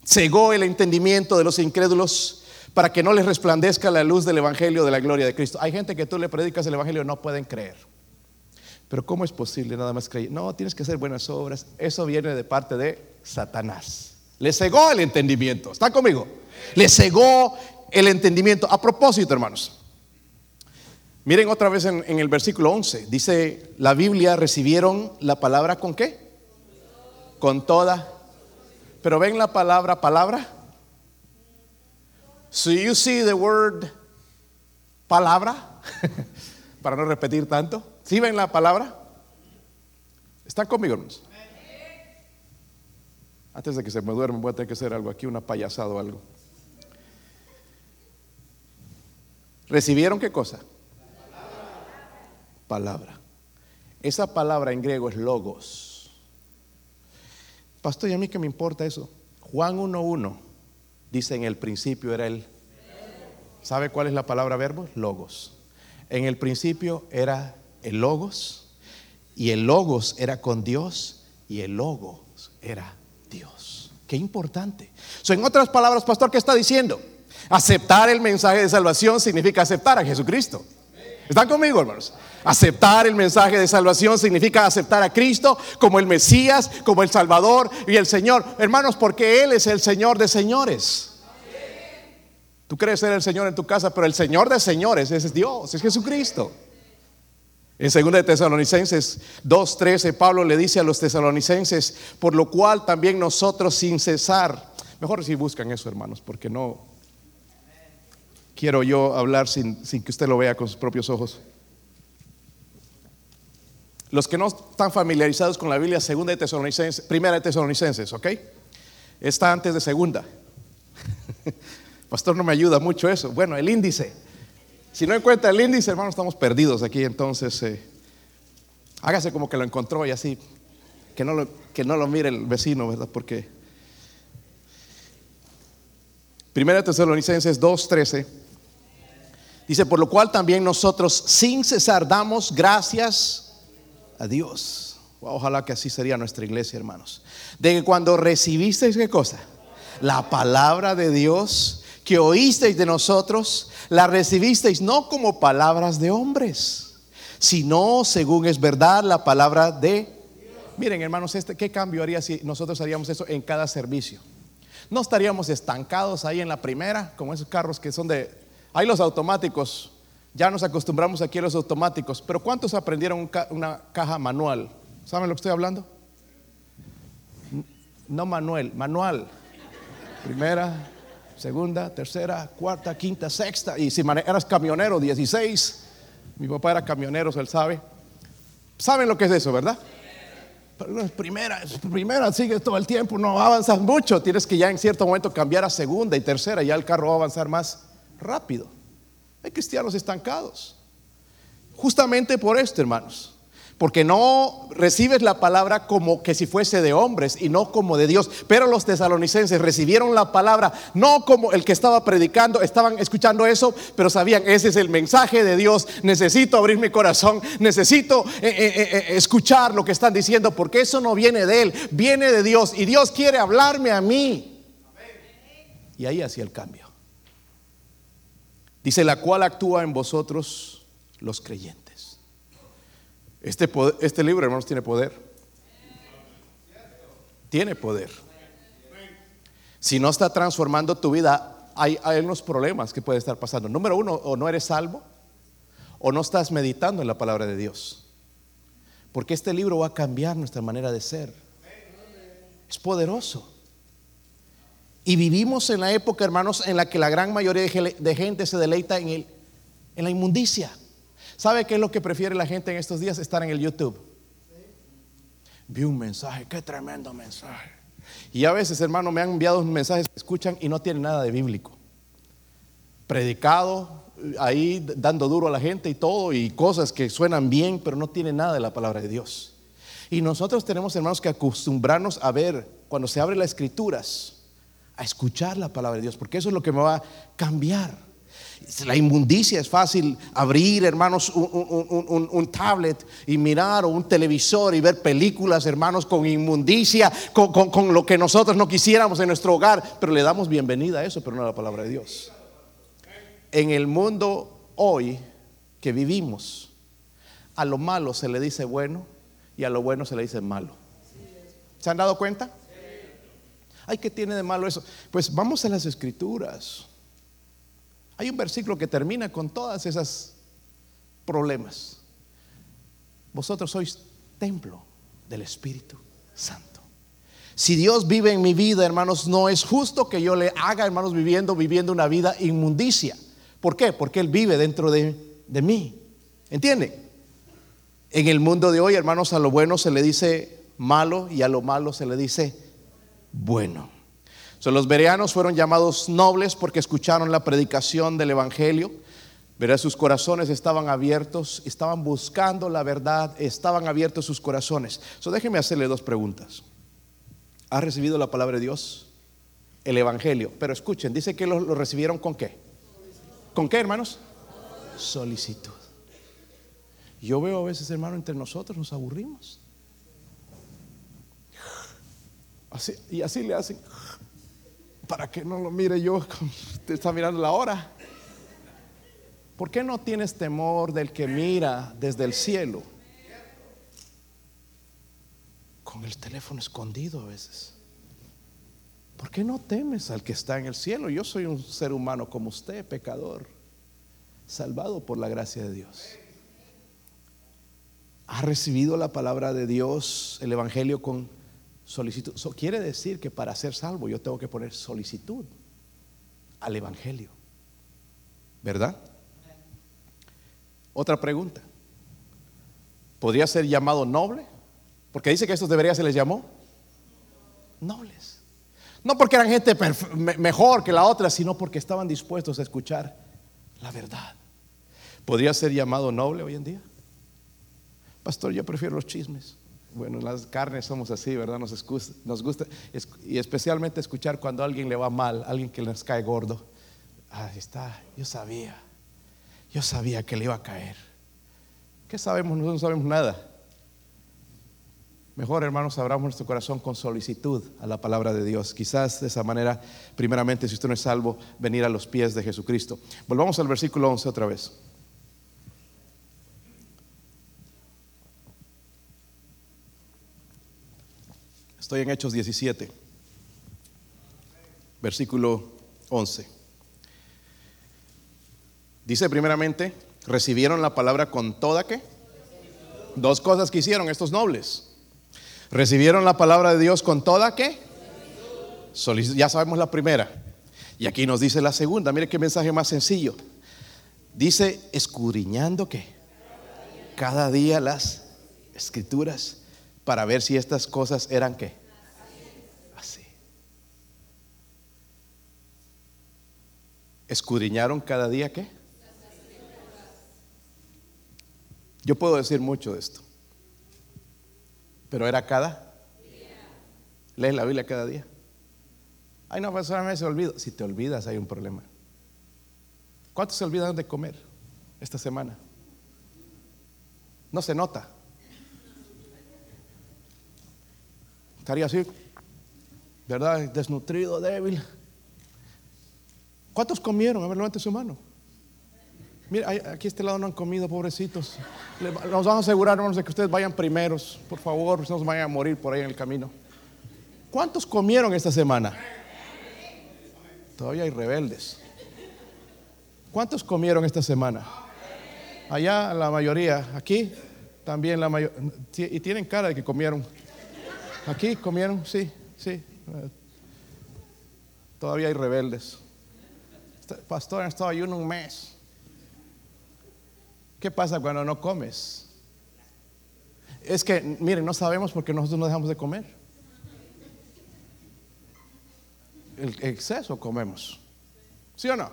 [SPEAKER 1] cegó el entendimiento de los incrédulos para que no les resplandezca la luz del Evangelio de la gloria de Cristo. Hay gente que tú le predicas el Evangelio y no pueden creer. Pero ¿cómo es posible nada más creer? No, tienes que hacer buenas obras. Eso viene de parte de Satanás. Le cegó el entendimiento. ¿Está conmigo? Le cegó el entendimiento. A propósito, hermanos, miren otra vez en, el versículo 11, dice la Biblia, recibieron la palabra con qué? Con toda. Pero ven la palabra, palabra. So you see the word palabra, <laughs> para no repetir tanto. ¿Sí ven la palabra? ¿Están conmigo, hermanos? Antes de que se me duerme voy a tener que hacer algo aquí, una payasada o algo. ¿Recibieron qué cosa? Palabra. Esa palabra en griego es logos. Pastor, ¿y a mí qué me importa eso? Juan 1.1 dice en el principio era el... ¿Sabe cuál es la palabra verbo? Logos. En el principio era el logos y el logos era con Dios y el logos era Dios. Qué importante. en otras palabras, pastor, ¿qué está diciendo? Aceptar el mensaje de salvación significa aceptar a Jesucristo. ¿Están conmigo, hermanos? Aceptar el mensaje de salvación significa aceptar a Cristo como el Mesías, como el Salvador y el Señor. Hermanos, porque Él es el Señor de señores. Tú crees ser el Señor en tu casa, pero el Señor de señores es Dios, es Jesucristo. En 2 de Tesalonicenses 2:13 Pablo le dice a los tesalonicenses, por lo cual también nosotros sin cesar, mejor si buscan eso, hermanos, porque no quiero yo hablar sin, que usted lo vea con sus propios ojos. Los que no están familiarizados con la Biblia, segunda de Tesalonicenses, primera de Tesalonicenses, ¿ok? Está antes de segunda. <laughs> Pastor, no me ayuda mucho eso. Bueno, el índice. Si no encuentra el índice, hermano, estamos perdidos aquí. Entonces, eh, hágase como que lo encontró y así, que no lo, que no lo mire el vecino, ¿verdad? Porque Primera Tesalonicenses 2.13 Dice, por lo cual también nosotros sin cesar damos gracias a Dios. Ojalá que así sería nuestra iglesia, hermanos. De que cuando recibisteis qué cosa? La palabra de Dios que oísteis de nosotros, la recibisteis no como palabras de hombres, sino según es verdad la palabra de... Miren, hermanos, este, ¿qué cambio haría si nosotros haríamos eso en cada servicio? No estaríamos estancados ahí en la primera, como esos carros que son de... Hay los automáticos, ya nos acostumbramos aquí a los automáticos, pero ¿cuántos aprendieron una caja manual? ¿Saben lo que estoy hablando? No manual, manual. Primera, segunda, tercera, cuarta, quinta, sexta. Y si eras camionero, 16. Mi papá era camionero, él sabe. ¿Saben lo que es eso, verdad? Pero primera, primera sigues todo el tiempo, no avanzas mucho. Tienes que ya en cierto momento cambiar a segunda y tercera, ya el carro va a avanzar más rápido. Hay cristianos estancados. Justamente por esto, hermanos porque no recibes la palabra como que si fuese de hombres y no como de Dios. Pero los tesalonicenses recibieron la palabra no como el que estaba predicando, estaban escuchando eso, pero sabían, ese es el mensaje de Dios, necesito abrir mi corazón, necesito eh, eh, eh, escuchar lo que están diciendo, porque eso no viene de Él, viene de Dios y Dios quiere hablarme a mí. Y ahí hacía el cambio. Dice, la cual actúa en vosotros los creyentes. Este, este libro, hermanos, tiene poder. Tiene poder. Si no está transformando tu vida, hay, hay unos problemas que puede estar pasando. Número uno, o no eres salvo, o no estás meditando en la palabra de Dios. Porque este libro va a cambiar nuestra manera de ser. Es poderoso. Y vivimos en la época, hermanos, en la que la gran mayoría de gente se deleita en, el, en la inmundicia. ¿Sabe qué es lo que prefiere la gente en estos días? Estar en el YouTube. Vi un mensaje, qué tremendo mensaje. Y a veces, hermano, me han enviado mensajes que escuchan y no tienen nada de bíblico. Predicado, ahí dando duro a la gente y todo, y cosas que suenan bien, pero no tienen nada de la palabra de Dios. Y nosotros tenemos, hermanos, que acostumbrarnos a ver, cuando se abren las escrituras, a escuchar la palabra de Dios, porque eso es lo que me va a cambiar. La inmundicia es fácil abrir, hermanos, un, tablet y mirar o un televisor y ver películas, hermanos, con inmundicia, con, lo que nosotros no quisiéramos en nuestro hogar, pero le damos bienvenida a eso, pero no a la palabra de Dios. En el mundo hoy que vivimos, a lo malo se le dice bueno y a lo bueno se le dice malo. ¿Se han dado cuenta? Ay, ¿qué tiene de malo eso? Pues vamos a las escrituras. Hay un versículo que termina con todas esas problemas. Vosotros sois templo del Espíritu Santo. Si Dios vive en mi vida, hermanos, no es justo que yo le haga, hermanos, viviendo, viviendo una vida inmundicia. ¿Por qué? Porque Él vive dentro de, de mí. ¿Entiende? En el mundo de hoy, hermanos, a lo bueno se le dice malo y a lo malo se le dice bueno los bereanos fueron llamados nobles porque escucharon la predicación del Evangelio. Verá, sus corazones estaban abiertos, estaban buscando la verdad, estaban abiertos sus corazones. So, déjeme hacerle dos preguntas. ¿Ha recibido la palabra de Dios? El Evangelio. Pero escuchen, dice que lo, lo recibieron con qué? ¿Con qué, hermanos? Solicitud. Yo veo a veces, hermano, entre nosotros nos aburrimos. Así, y así le hacen para que no lo mire yo, <laughs> te está mirando la hora. ¿Por qué no tienes temor del que mira desde el cielo? Con el teléfono escondido a veces. ¿Por qué no temes al que está en el cielo? Yo soy un ser humano como usted, pecador, salvado por la gracia de Dios. ¿Ha recibido la palabra de Dios, el Evangelio con solicitud. quiere decir que para ser salvo yo tengo que poner solicitud al Evangelio. ¿Verdad? Otra pregunta. ¿Podría ser llamado noble? Porque dice que estos debería se les llamó nobles. No porque eran gente mejor que la otra, sino porque estaban dispuestos a escuchar la verdad. ¿Podría ser llamado noble hoy en día? Pastor, yo prefiero los chismes. Bueno, las carnes somos así, ¿verdad? Nos, nos gusta, y especialmente escuchar cuando a alguien le va mal, alguien que les cae gordo. Ahí está, yo sabía, yo sabía que le iba a caer. ¿Qué sabemos? Nosotros no sabemos nada. Mejor, hermanos, abramos nuestro corazón con solicitud a la palabra de Dios. Quizás de esa manera, primeramente, si usted no es salvo, venir a los pies de Jesucristo. Volvamos al versículo 11 otra vez. Estoy en Hechos 17. versículo 11. Dice primeramente, recibieron la palabra con toda que. Dos cosas que hicieron estos nobles. Recibieron la palabra de Dios con toda que. Ya sabemos la primera. Y aquí nos dice la segunda. Mire qué mensaje más sencillo. Dice, escudriñando que cada día las escrituras para ver si estas cosas eran qué. Así. Escudriñaron cada día qué. Yo puedo decir mucho de esto. Pero era cada. Lees la Biblia cada día. Ay, no, pues me se olvido. Si te olvidas, hay un problema. ¿Cuántos se olvidan de comer esta semana? No se nota. Estaría así, ¿verdad? Desnutrido, débil. ¿Cuántos comieron? A ver, levante su mano. Mira, aquí este lado no han comido, pobrecitos. Nos vamos a asegurar, hermanos, de que ustedes vayan primeros, por favor, no se vayan a morir por ahí en el camino. ¿Cuántos comieron esta semana? Todavía hay rebeldes. ¿Cuántos comieron esta semana? Allá la mayoría, aquí también la mayoría. Y tienen cara de que comieron. Aquí comieron, sí, sí. Todavía hay rebeldes. Pastor, han estado ayuno un mes. ¿Qué pasa cuando no comes? Es que, miren, no sabemos porque nosotros no dejamos de comer. El exceso comemos. ¿Sí o no?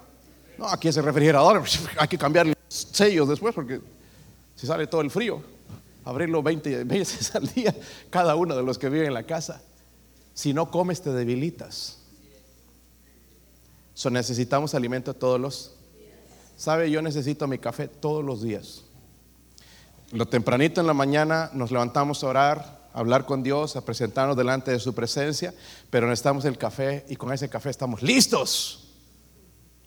[SPEAKER 1] No, aquí ese refrigerador, <laughs> hay que cambiar los sellos después porque si sale todo el frío, abrirlo 20 <laughs> veces al día, cada uno de los que viven en la casa. Si no comes, te debilitas. So, necesitamos alimento todos los. ¿Sabe? Yo necesito mi café todos los días. Lo tempranito en la mañana nos levantamos a orar, a hablar con Dios, a presentarnos delante de su presencia, pero necesitamos el café y con ese café estamos listos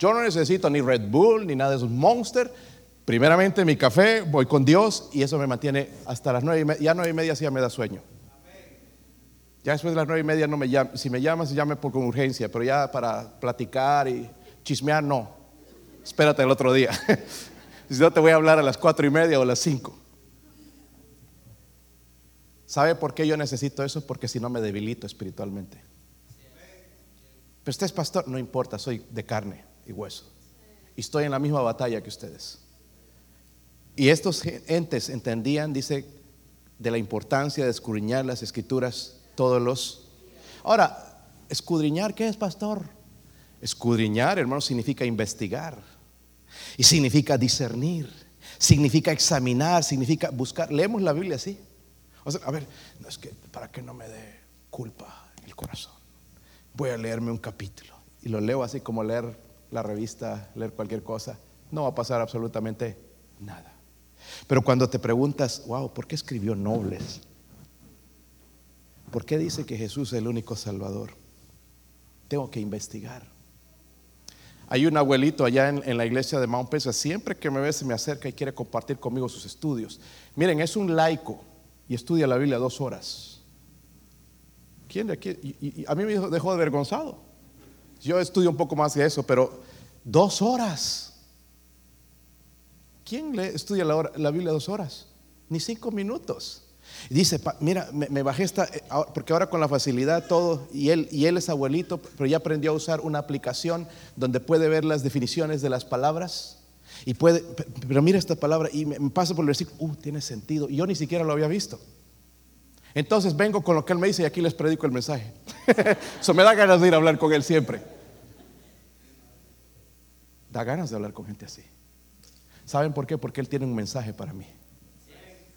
[SPEAKER 1] yo no necesito ni Red Bull ni nada de esos Monster. Primeramente mi café, voy con Dios y eso me mantiene hasta las nueve y media. Ya nueve y media sí ya me da sueño. Ya después de las nueve y media no me llama. Si me llamas, llame por con urgencia, pero ya para platicar y chismear, no. Espérate el otro día. <laughs> si no, te voy a hablar a las cuatro y media o a las cinco. ¿Sabe por qué yo necesito eso? Porque si no me debilito espiritualmente. Pero usted es pastor, no importa, soy de carne y hueso. Y estoy en la misma batalla que ustedes. Y estos entes entendían, dice, de la importancia de escudriñar las escrituras todos los... Ahora, escudriñar, ¿qué es, pastor? Escudriñar, hermano, significa investigar. Y significa discernir. Significa examinar, significa buscar. Leemos la Biblia así. O sea, a ver, no es que para que no me dé culpa el corazón. Voy a leerme un capítulo. Y lo leo así como leer la revista, leer cualquier cosa, no va a pasar absolutamente nada. Pero cuando te preguntas, wow, ¿por qué escribió nobles? ¿Por qué dice que Jesús es el único Salvador? Tengo que investigar. Hay un abuelito allá en, la iglesia de Mount Pesa, siempre que me ve se me acerca y quiere compartir conmigo sus estudios. Miren, es un laico y estudia la Biblia dos horas. ¿Quién de aquí? A mí me dejó avergonzado. Yo estudio un poco más de eso, pero dos horas. ¿Quién le estudia la, Biblia dos horas? Ni cinco minutos. Dice, mira, me, bajé esta, eh, porque ahora con la facilidad todo, y él, y él es abuelito, pero ya aprendió a usar una aplicación donde puede ver las definiciones de las palabras. Y puede, pero mira esta palabra y me, pasa por el versículo, uh, tiene sentido. Y yo ni siquiera lo había visto. Entonces vengo con lo que él me dice y aquí les predico el mensaje. <laughs> Eso me da ganas de ir a hablar con él siempre. Da ganas de hablar con gente así. ¿Saben por qué? Porque él tiene un mensaje para mí.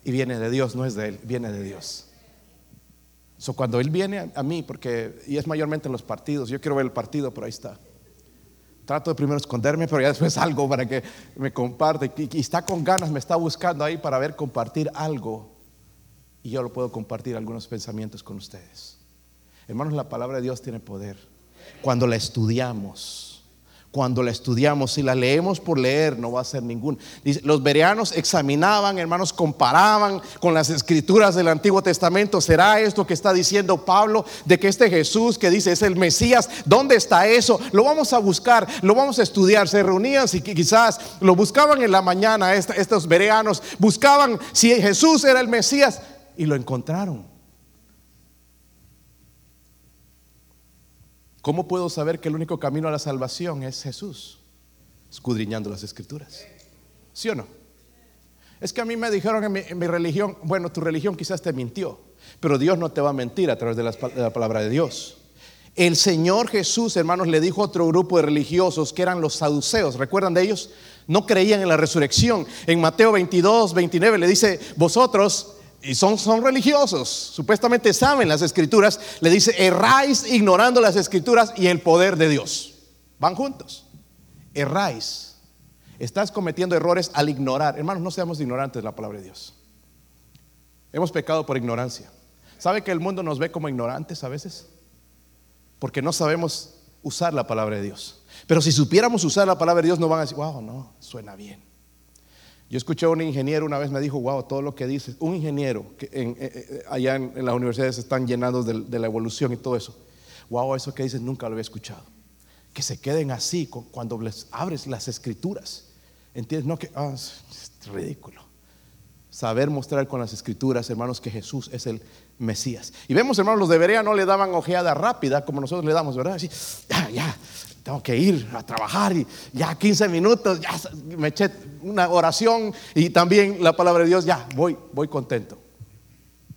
[SPEAKER 1] Y viene de Dios, no es de él, viene de Dios. So, cuando él viene a, mí, porque, y es mayormente en los partidos, yo quiero ver el partido, pero ahí está. Trato de primero esconderme, pero ya después algo para que me comparte. y está con ganas, me está buscando ahí para ver compartir algo y yo lo puedo compartir algunos pensamientos con ustedes. Hermanos, la palabra de Dios tiene poder. Cuando la estudiamos, cuando la estudiamos. Si la leemos por leer, no va a ser ningún. los bereanos examinaban, hermanos, comparaban con las escrituras del Antiguo Testamento. ¿Será esto que está diciendo Pablo de que este Jesús que dice es el Mesías? ¿Dónde está eso? Lo vamos a buscar, lo vamos a estudiar. Se reunían, si quizás lo buscaban en la mañana, estos bereanos buscaban si Jesús era el Mesías y lo encontraron. ¿Cómo puedo saber que el único camino a la salvación es Jesús? Escudriñando las escrituras. ¿Sí o no? Es que a mí me dijeron en mi, religión, bueno, tu religión quizás te mintió, pero Dios no te va a mentir a través de la, palabra de Dios. El Señor Jesús, hermanos, le dijo a otro grupo de religiosos que eran los saduceos, ¿recuerdan de ellos? No creían en la resurrección. En Mateo 22, 29 le dice, vosotros y son, son religiosos, supuestamente saben las escrituras, le dice, erráis ignorando las escrituras y el poder de Dios. Van juntos. Erráis. Estás cometiendo errores al ignorar. Hermanos, no seamos ignorantes de la palabra de Dios. Hemos pecado por ignorancia. ¿Sabe que el mundo nos ve como ignorantes a veces? Porque no sabemos usar la palabra de Dios. Pero si supiéramos usar la palabra de Dios, no van a decir, wow, no, suena bien. Yo escuché a un ingeniero una vez me dijo, wow, todo lo que dices, un ingeniero que eh, eh, allá en, las universidades están llenados de, la evolución y todo eso. Wow, eso que dices nunca lo había escuchado. Que se queden así cuando les abres las escrituras. ¿Entiendes? No que, ah, es ridículo. Saber mostrar con las escrituras, hermanos, que Jesús es el Mesías. Y vemos, hermanos, los de Berea no le daban ojeada rápida como nosotros le damos, ¿verdad? Así, ya, ya, tengo que ir a trabajar y ya 15 minutos, ya me eché una oración y también la palabra de Dios, ya voy, voy contento.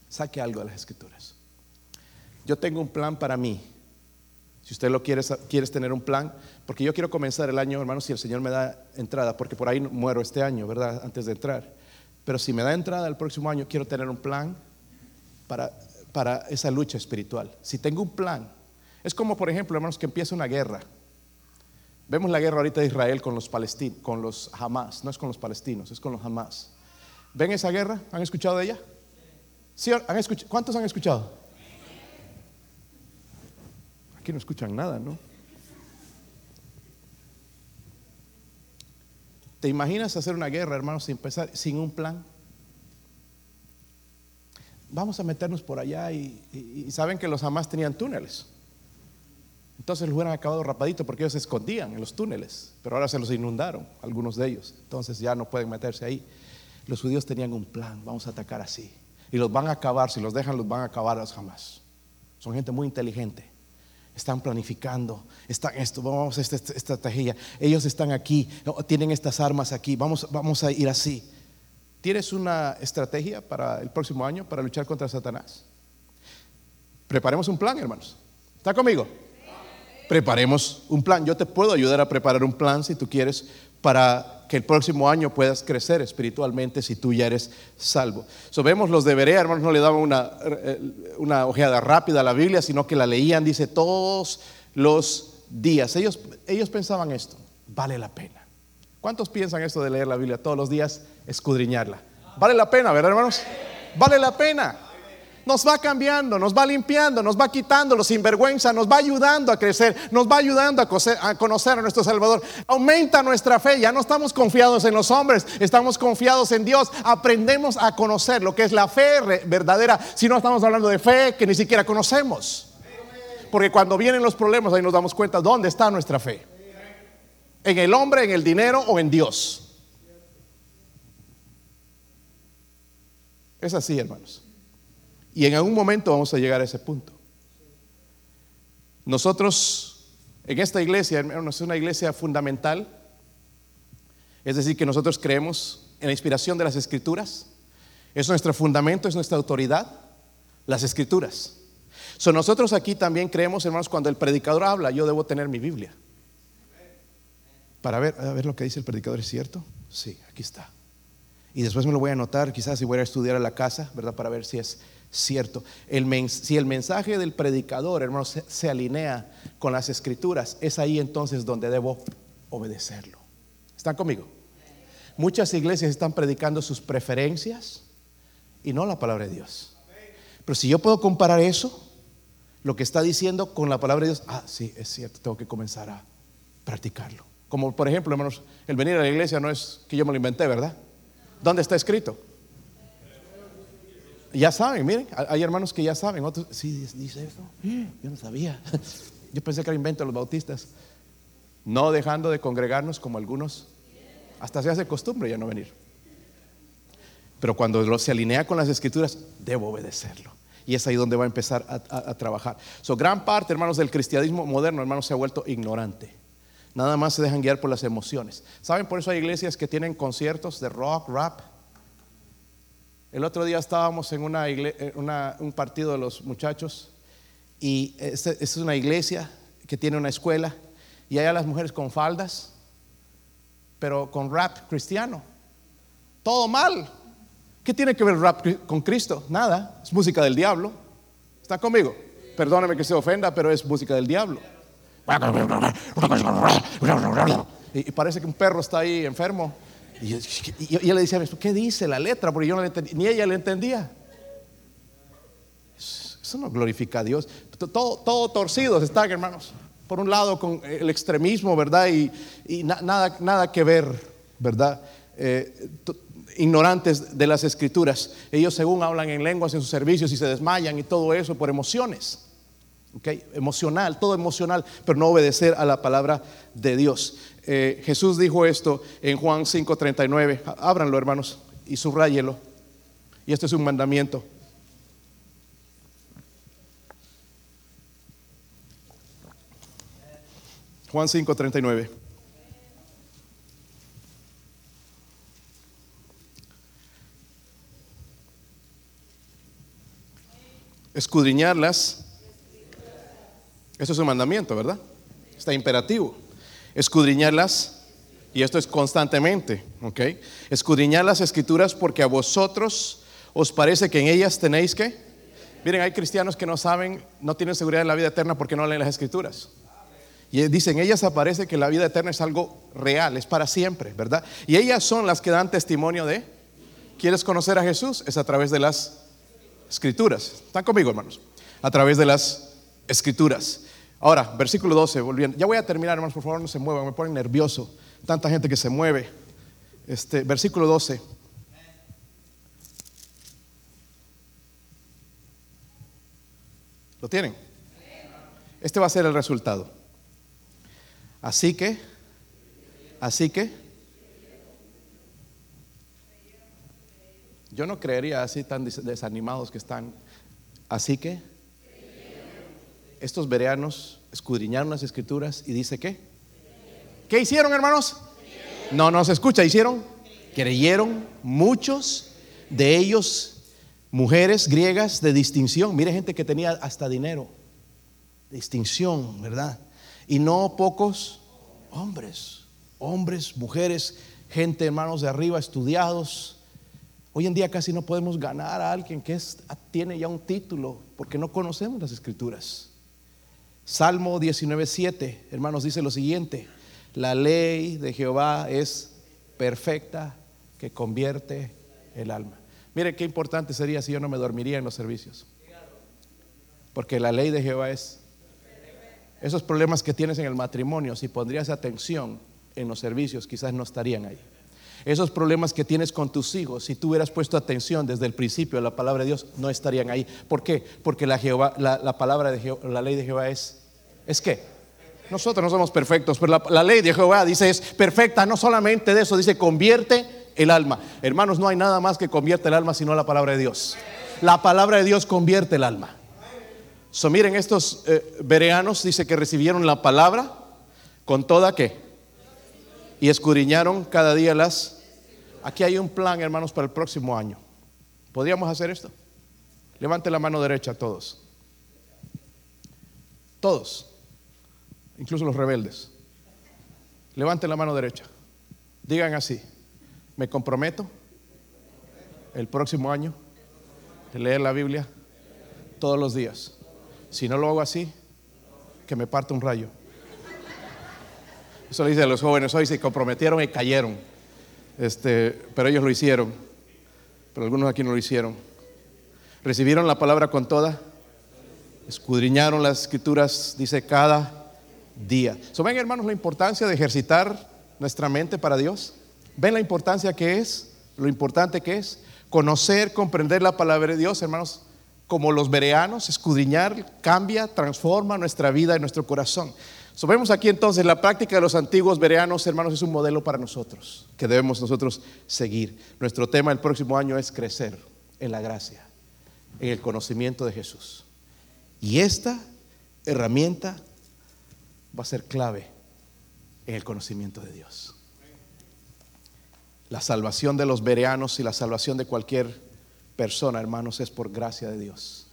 [SPEAKER 1] Saque algo de las escrituras. Yo tengo un plan para mí. Si usted lo quiere, quieres tener un plan, porque yo quiero comenzar el año, hermanos, si el Señor me da entrada, porque por ahí muero este año, ¿verdad? Antes de entrar. Pero si me da entrada el próximo año, quiero tener un plan para, para esa lucha espiritual. Si tengo un plan, es como, por ejemplo, hermanos, que empieza una guerra. Vemos la guerra ahorita de Israel con los palestinos, con los Hamas, no es con los palestinos, es con los Hamas. ¿Ven esa guerra? ¿Han escuchado de ella? ¿Sí? ¿Han escuchado? ¿Cuántos han escuchado? Aquí no escuchan nada, ¿no? ¿Te imaginas hacer una guerra, hermanos, sin empezar, sin un plan? Vamos a meternos por allá y, y saben que los Hamas tenían túneles. Entonces los hubieran acabado rapadito porque ellos se escondían en los túneles, pero ahora se los inundaron, algunos de ellos. Entonces ya no pueden meterse ahí. Los judíos tenían un plan, vamos a atacar así. Y los van a acabar, si los dejan, los van a acabar jamás. Son gente muy inteligente. Están planificando, están esto, vamos a esta, estrategia. Ellos están aquí, tienen estas armas aquí, vamos, vamos a ir así. ¿Tienes una estrategia para el próximo año para luchar contra Satanás? Preparemos un plan, hermanos. ¿Está conmigo? Preparemos un plan. Yo te puedo ayudar a preparar un plan si tú quieres para que el próximo año puedas crecer espiritualmente si tú ya eres salvo. So, vemos los de Berea, hermanos, no le daban una, eh, una ojeada rápida a la Biblia, sino que la leían, dice, todos los días. Ellos, ellos pensaban esto, vale la pena. ¿Cuántos piensan esto de leer la Biblia todos los días, escudriñarla? Vale la pena, ¿verdad, hermanos? Vale la pena nos va cambiando, nos va limpiando, nos va quitando los sinvergüenza, nos va ayudando a crecer, nos va ayudando a conocer a nuestro Salvador. Aumenta nuestra fe, ya no estamos confiados en los hombres, estamos confiados en Dios. Aprendemos a conocer lo que es la fe verdadera, si no estamos hablando de fe que ni siquiera conocemos. Porque cuando vienen los problemas ahí nos damos cuenta dónde está nuestra fe. En el hombre, en el dinero o en Dios. Es así, hermanos. Y en algún momento vamos a llegar a ese punto. Nosotros, en esta iglesia, hermanos, es una iglesia fundamental. Es decir, que nosotros creemos en la inspiración de las escrituras. Es nuestro fundamento, es nuestra autoridad, las escrituras. So, nosotros aquí también creemos, hermanos, cuando el predicador habla, yo debo tener mi Biblia. Para ver, a ver lo que dice el predicador, ¿es cierto? Sí, aquí está. Y después me lo voy a anotar, quizás si voy a estudiar a la casa, ¿verdad? Para ver si es cierto. Si el mensaje del predicador, hermanos, se, alinea con las escrituras, es ahí entonces donde debo obedecerlo. ¿Están conmigo? Muchas iglesias están predicando sus preferencias y no la palabra de Dios. Pero si yo puedo comparar eso, lo que está diciendo con la palabra de Dios, ah, sí, es cierto, tengo que comenzar a practicarlo. Como por ejemplo, hermanos, el venir a la iglesia no es que yo me lo inventé, ¿verdad? ¿Dónde está escrito? Ya saben, miren, hay hermanos que ya saben, otros, sí, dice eso, <gasps> yo no sabía. <laughs> Yo pensé que era invento de los bautistas. No dejando de congregarnos como algunos, hasta se hace costumbre ya no venir. Pero cuando se alinea con las escrituras, debo obedecerlo. Y es ahí donde va a empezar a, trabajar. So, gran parte, hermanos, del cristianismo moderno, hermanos, se ha vuelto ignorante. Nada más se dejan guiar por las emociones. ¿Saben? Por eso hay iglesias que tienen conciertos de rock, rap. El otro día estábamos en una, un partido de los muchachos y esta es una iglesia que tiene una escuela y hay a las mujeres con faldas, pero con rap cristiano. Todo mal. ¿Qué tiene que ver el rap con Cristo? Nada, es música del diablo. ¿Está conmigo? Perdóneme que se ofenda, pero es música del diablo. <laughs> Y, parece que un perro está ahí enfermo. Y, ella le dice ¿qué dice la letra? Porque yo no le ni ella le entendía. Eso no glorifica a Dios. Todo, todo torcidos están, hermanos. Por un lado, con el extremismo, ¿verdad? Y, nada, nada que ver, ¿verdad? Eh, ignorantes de las escrituras. Ellos según hablan en lenguas en sus servicios y se desmayan y todo eso por emociones. Okay, emocional, todo emocional, pero no obedecer a la palabra de Dios. Eh, Jesús dijo esto en Juan 5:39. Ábranlo, hermanos, y subrayelo. Y este es un mandamiento. Juan 5:39. escudriñarlas. Eso es un mandamiento, ¿verdad? Está imperativo. Escudriñarlas, y esto es constantemente, ¿ok? Escudriñar las escrituras porque a vosotros os parece que en ellas tenéis que. Miren, hay cristianos que no saben, no tienen seguridad en la vida eterna porque no leen las escrituras. Y dicen, ellas aparece que la vida eterna es algo real, es para siempre, ¿verdad? Y ellas son las que dan testimonio de, ¿quieres conocer a Jesús? Es a través de las escrituras. ¿Están conmigo, hermanos? A través de las escrituras. Ahora, versículo 12, volviendo. Ya voy a terminar, hermanos, por favor, no se muevan, me ponen nervioso. Tanta gente que se mueve. Este, versículo 12. ¿Lo tienen? Este va a ser el resultado. Así que, así que, Yo no creería así tan desanimados que están. Así que estos bereanos escudriñaron las escrituras y dice que. ¿Qué hicieron, hermanos? No, no se escucha. ¿Hicieron? Creyeron muchos de ellos, mujeres griegas de distinción. Mire, gente que tenía hasta dinero. Distinción, ¿verdad? Y no pocos hombres. Hombres, mujeres, gente, hermanos de arriba, estudiados Hoy en día casi no podemos ganar a alguien que tiene ya un título porque no conocemos las escrituras. Salmo 19.7, hermanos, dice lo siguiente, la ley de Jehová es perfecta que convierte el alma. Mire qué importante sería si yo no me dormiría en los servicios. Porque la ley de Jehová es... Esos problemas que tienes en el matrimonio, si pondrías atención en los servicios, quizás no estarían ahí. Esos problemas que tienes con tus hijos, si tú hubieras puesto atención desde el principio a la palabra de Dios, no estarían ahí. ¿Por qué? Porque la, Jehová, la, palabra de Jehová, la ley de Jehová es, ¿es qué? Nosotros no somos perfectos, pero la, ley de Jehová dice es perfecta, no solamente de eso, dice convierte el alma. Hermanos, no hay nada más que convierte el alma sino la palabra de Dios. La palabra de Dios convierte el alma. So, miren, estos eh, bereanos dice que recibieron la palabra con toda qué. Y escudriñaron cada día las Aquí hay un plan, hermanos, para el próximo año. ¿Podríamos hacer esto? Levante la mano derecha todos. Todos. Incluso los rebeldes. Levante la mano derecha. Digan así. Me comprometo el próximo año de leer la Biblia todos los días. Si no lo hago así, que me parte un rayo. Eso le dice a los jóvenes, hoy se comprometieron y cayeron. Este, pero ellos lo hicieron. Pero algunos aquí no lo hicieron. Recibieron la palabra con toda. Escudriñaron las escrituras, dice, cada día. ¿So ven, hermanos, la importancia de ejercitar nuestra mente para Dios? ¿Ven la importancia que es? Lo importante que es conocer, comprender la palabra de Dios, hermanos, como los bereanos, escudriñar, cambia, transforma nuestra vida y nuestro corazón. So, vemos aquí entonces la práctica de los antiguos bereanos, hermanos, es un modelo para nosotros que debemos nosotros seguir. Nuestro tema el próximo año es crecer en la gracia, en el conocimiento de Jesús. Y esta herramienta va a ser clave en el conocimiento de Dios. La salvación de los bereanos y la salvación de cualquier persona, hermanos, es por gracia de Dios.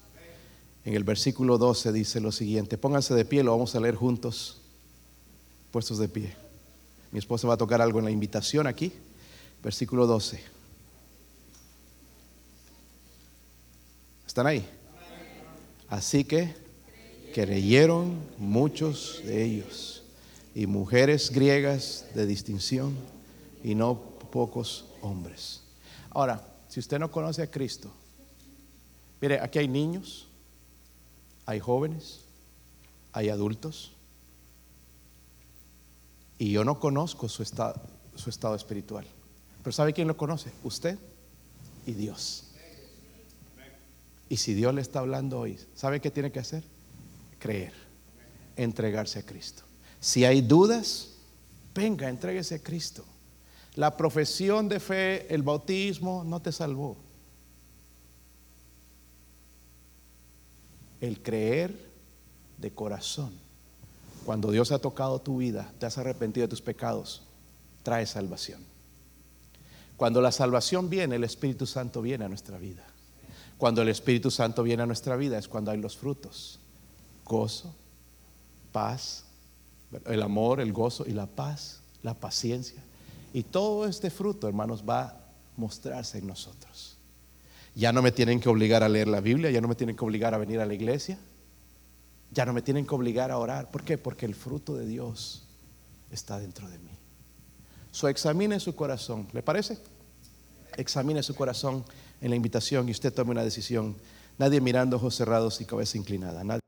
[SPEAKER 1] En el versículo 12 dice lo siguiente, pónganse de pie, lo vamos a leer juntos, puestos de pie. Mi esposa va a tocar algo en la invitación aquí, versículo 12. ¿Están ahí? Así que creyeron muchos de ellos y mujeres griegas de distinción y no pocos hombres. Ahora, si usted no conoce a Cristo, mire, aquí hay niños, hay jóvenes, hay adultos, y yo no conozco su estado, su estado espiritual. Pero ¿sabe quién lo conoce? Usted y Dios. Y si Dios le está hablando hoy, ¿sabe qué tiene que hacer? Creer, entregarse a Cristo. Si hay dudas, venga, entréguese a Cristo. La profesión de fe, el bautismo, no te salvó. El creer de corazón, cuando Dios ha tocado tu vida, te has arrepentido de tus pecados, trae salvación. Cuando la salvación viene, el Espíritu Santo viene a nuestra vida. Cuando el Espíritu Santo viene a nuestra vida es cuando hay los frutos. Gozo, paz, el amor, el gozo y la paz, la paciencia. Y todo este fruto, hermanos, va a mostrarse en nosotros. Ya no me tienen que obligar a leer la Biblia, ya no me tienen que obligar a venir a la iglesia, ya no me tienen que obligar a orar. ¿Por qué? Porque el fruto de Dios está dentro de mí. So examine su corazón, ¿le parece? Examine su corazón en la invitación y usted tome una decisión. Nadie mirando ojos cerrados y cabeza inclinada. Nadie